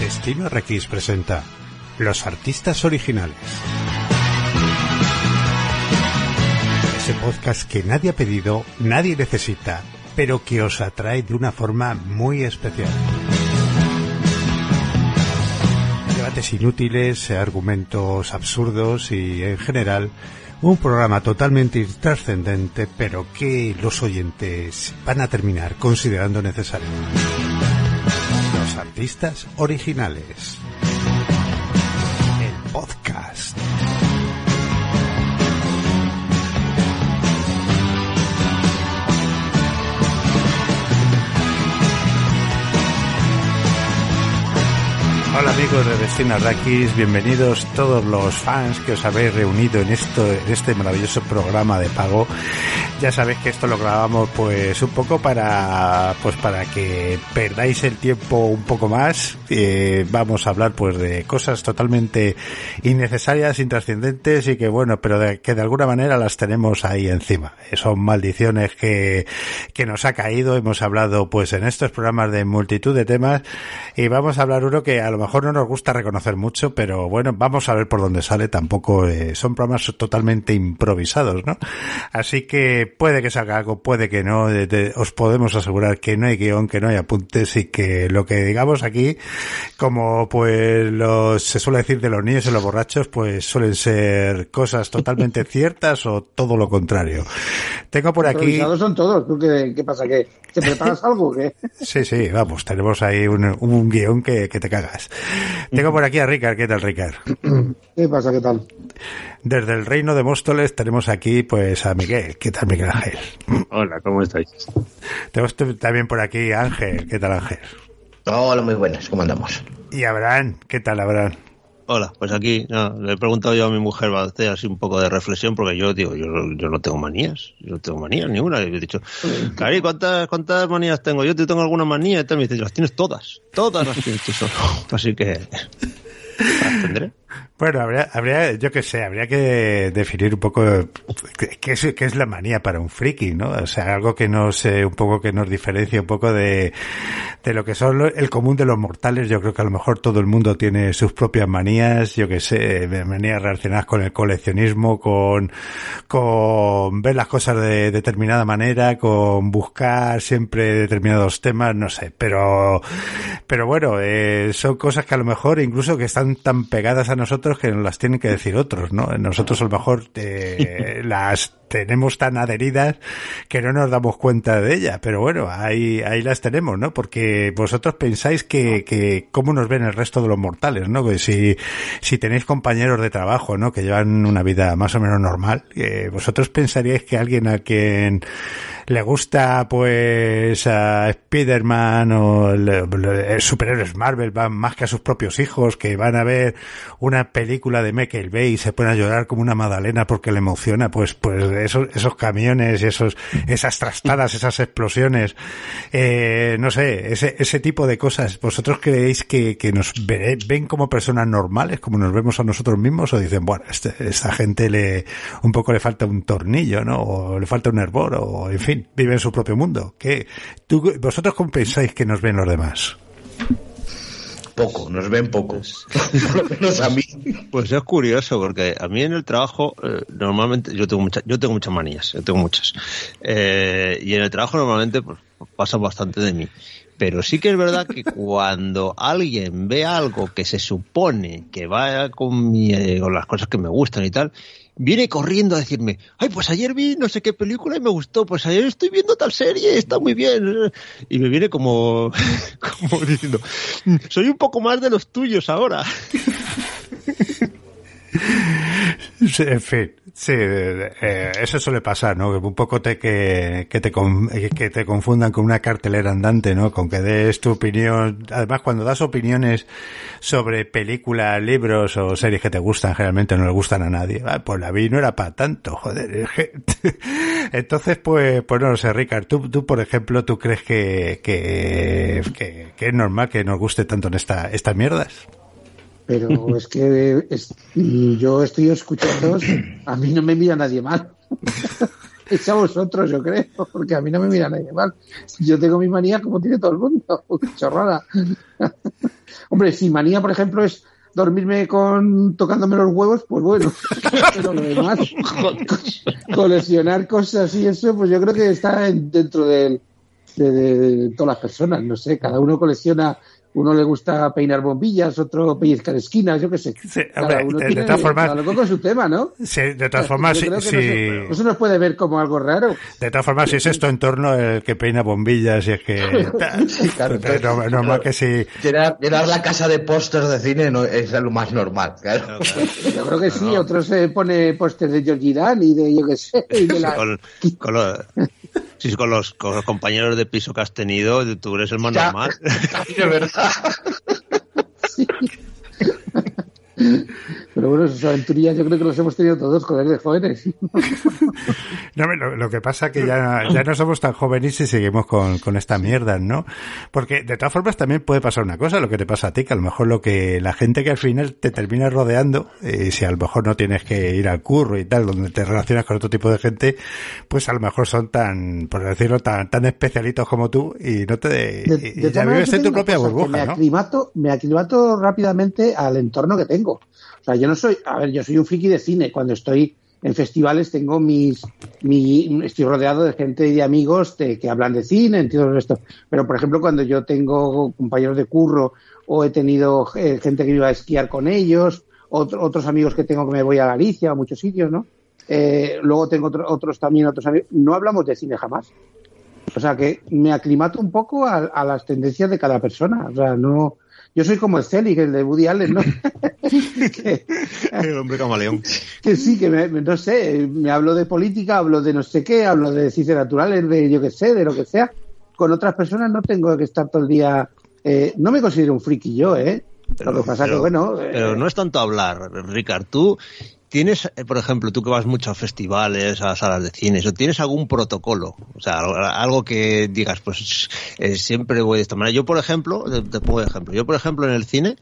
Destino RX presenta Los artistas originales. Ese podcast que nadie ha pedido, nadie necesita, pero que os atrae de una forma muy especial. Debates inútiles, argumentos absurdos y, en general, un programa totalmente intrascendente, pero que los oyentes van a terminar considerando necesario. Los artistas originales. El podcast. Hola amigos de Destino Arrakis, bienvenidos todos los fans que os habéis reunido en esto, en este maravilloso programa de pago. Ya sabéis que esto lo grabamos pues un poco para pues para que perdáis el tiempo un poco más. Eh, vamos a hablar pues de cosas totalmente innecesarias, intrascendentes y que bueno, pero de, que de alguna manera las tenemos ahí encima. Son maldiciones que, que nos ha caído. Hemos hablado pues en estos programas de multitud de temas y vamos a hablar uno que a lo mejor no nos gusta reconocer mucho, pero bueno, vamos a ver por dónde sale. Tampoco eh, son programas totalmente improvisados, ¿no? Así que puede que salga algo, puede que no. De, de, os podemos asegurar que no hay guion, que no hay apuntes y que lo que digamos aquí, como pues los, se suele decir de los niños y los borrachos, pues suelen ser cosas totalmente ciertas o todo lo contrario. Tengo por aquí. son todos. ¿Tú qué, qué pasa? ¿Que te preparas algo? ¿qué? Sí, sí, vamos, tenemos ahí un, un guion que, que te cagas. Tengo por aquí a Ricard. ¿Qué tal, Ricard? ¿Qué pasa? ¿Qué tal? Desde el reino de Móstoles tenemos aquí pues a Miguel. ¿Qué tal, Miguel Ángel? Hola, ¿cómo estáis? Tenemos también por aquí a Ángel. ¿Qué tal, Ángel? Hola, muy buenas. ¿Cómo andamos? Y Abraham. ¿Qué tal, Abraham? Hola, pues aquí no, le he preguntado yo a mi mujer va a así un poco de reflexión porque yo digo, yo, yo no tengo manías, yo no tengo manías ninguna. Y he dicho, Cari, ¿cuántas, ¿cuántas manías tengo? Yo te tengo alguna manía y tal. Me dice, las tienes todas, todas las tienes tú solo. Así que tendré. Bueno, habría, habría, yo qué sé, habría que definir un poco qué es, qué es la manía para un friki, ¿no? O sea, algo que nos, eh, un poco que nos diferencie un poco de, de lo que son lo, el común de los mortales. Yo creo que a lo mejor todo el mundo tiene sus propias manías, yo qué sé, manías relacionadas con el coleccionismo, con, con ver las cosas de determinada manera, con buscar siempre determinados temas, no sé, pero, pero bueno, eh, son cosas que a lo mejor incluso que están tan pegadas a nosotros que nos las tienen que decir otros, ¿no? Nosotros a lo mejor eh, las tenemos tan adheridas que no nos damos cuenta de ellas, pero bueno, ahí, ahí las tenemos, ¿no? Porque vosotros pensáis que, que cómo nos ven el resto de los mortales, ¿no? Que si, si tenéis compañeros de trabajo, ¿no? Que llevan una vida más o menos normal, eh, vosotros pensaríais que alguien a quien le gusta pues a Spider-Man o el superhéroes Marvel van más que a sus propios hijos que van a ver una película de Michael Bay y se ponen a llorar como una magdalena porque le emociona pues pues esos, esos camiones esos esas trastadas esas explosiones eh, no sé ese, ese tipo de cosas. Vosotros creéis que, que nos ve, ven como personas normales como nos vemos a nosotros mismos o dicen bueno este, esta gente le un poco le falta un tornillo no o le falta un hervor o en fin vive en su propio mundo. ¿Qué, tú, ¿Vosotros cómo pensáis que nos ven los demás? Poco, nos ven pocos. Por lo menos a mí. Pues es curioso, porque a mí en el trabajo, eh, normalmente, yo tengo, mucha, yo tengo muchas manías, yo tengo muchas. Eh, y en el trabajo normalmente, pues, pasa bastante de mí. Pero sí que es verdad que cuando alguien ve algo que se supone que va con, mi, eh, las cosas que me gustan y tal, viene corriendo a decirme, ay, pues ayer vi no sé qué película y me gustó, pues ayer estoy viendo tal serie, está muy bien. Y me viene como, como diciendo, soy un poco más de los tuyos ahora. En fin, sí, eh, eso suele pasar, ¿no? Un poco te, que, que, te que te confundan con una cartelera andante, ¿no? Con que des tu opinión. Además, cuando das opiniones sobre películas, libros o series que te gustan, generalmente no le gustan a nadie. Ah, pues la vi, no era para tanto, joder. Entonces, pues, pues no lo sé, Ricard. Tú, tú, por ejemplo, ¿tú crees que, que, que, que es normal que nos guste tanto en esta, estas mierdas? Pero es que es- yo estoy escuchando, a mí no me mira nadie mal. Es a vosotros, yo creo, porque a mí no me mira nadie mal. Yo tengo mi manía como tiene todo el mundo. Chorrada. Hombre, si manía, por ejemplo, es dormirme con tocándome los huevos, pues bueno. Pero lo demás, coleccionar cosas y eso, pues yo creo que está en- dentro del- de, de- de todas las personas. No sé, cada uno colecciona. Uno le gusta peinar bombillas, otro pellizcar esquinas, yo qué sé. Sí, Cada hombre, uno de- de tiene- todas formas- cada loco con su tema, ¿no? Sí, de todas formas, sí, creo que sí. no se- no se nos puede ver como algo raro. De todas formas, si es esto en torno el que peina bombillas y es que... Claro, no- normal que sí. Llenar, llenar la casa de pósters de cine no, es lo más normal, claro. Yo creo que sí, otros se pone póster de Georgie Dan y de yo qué sé. Y de la... con, sí, sí, con los, con los compañeros de piso que has tenido, tú eres el más Ya. normal. de verdad. Sí. Pero bueno, esas aventurillas yo creo que los hemos tenido todos con de jóvenes. No, lo, lo que pasa que ya, ya no somos tan jóvenes y seguimos con, con esta mierda, ¿no? Porque de todas formas también puede pasar una cosa, lo que te pasa a ti, que a lo mejor lo que la gente que al final te termina rodeando, eh, si a lo mejor no tienes que ir al curro y tal, donde te relacionas con otro tipo de gente, pues a lo mejor son tan, por decirlo, tan, tan especialitos como tú y no te, De, y- de y ya vives en tu propia cosa, que burbuja, me ¿no? aclimato, me aclimato rápidamente al entorno que tengo. O sea, yo no soy, a ver, yo soy un friki de cine. Cuando estoy en festivales tengo mis, mi, estoy rodeado de gente y de amigos de, que hablan de cine, entiendo esto. Pero, por ejemplo, cuando yo tengo compañeros de curro o he tenido eh, gente que iba a esquiar con ellos, otro- otros amigos que tengo que me voy a Galicia, a muchos sitios, ¿no? Eh, luego tengo otro- otros también, otros amigos. No hablamos de cine jamás. O sea que me aclimato un poco a las tendencias de cada persona. O sea, no. Yo soy como el Celic, el de Woody Allen, ¿no? que, El hombre camaleón. que sí, que me, no sé, me hablo de política, hablo de no sé qué, hablo de ciencias naturales, de yo qué sé, de lo que sea. Con otras personas no tengo que estar todo el día. eh, no me considero un friki yo, ¿eh? lo que pasa que, bueno. eh, Pero no es tanto hablar, Ricard. Tú tienes, eh, por ejemplo, tú que vas mucho a festivales, a salas de cine, ¿o tienes algún protocolo? O sea, algo, que digas, pues eh, siempre voy de esta manera. Yo, por ejemplo, te, pongo ejemplo. Yo, por ejemplo, en el cine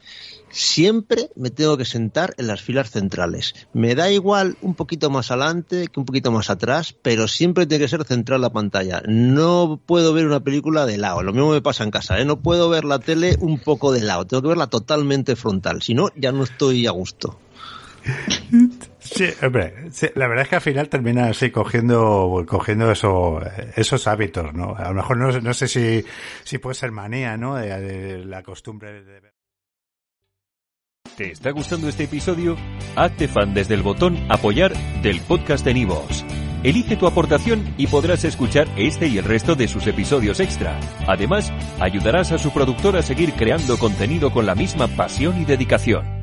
siempre me tengo que sentar en las filas centrales. Me da igual un poquito más adelante que un poquito más atrás, pero siempre tiene que ser central la pantalla. No puedo ver una película de lado. Lo mismo me pasa en casa, ¿eh? No puedo ver la tele un poco de lado. Tengo que verla totalmente frontal. Si no, ya no estoy a gusto. Sí, hombre, sí, la verdad es que al final termina así cogiendo, cogiendo eso, esos hábitos, ¿no? A lo mejor no, no sé si, si puede ser manía, ¿no? De, de la costumbre de. ¿Te está gustando este episodio? Hazte fan desde el botón Apoyar del podcast de Nivos. Elige tu aportación y podrás escuchar este y el resto de sus episodios extra. Además, ayudarás a su productor a seguir creando contenido con la misma pasión y dedicación.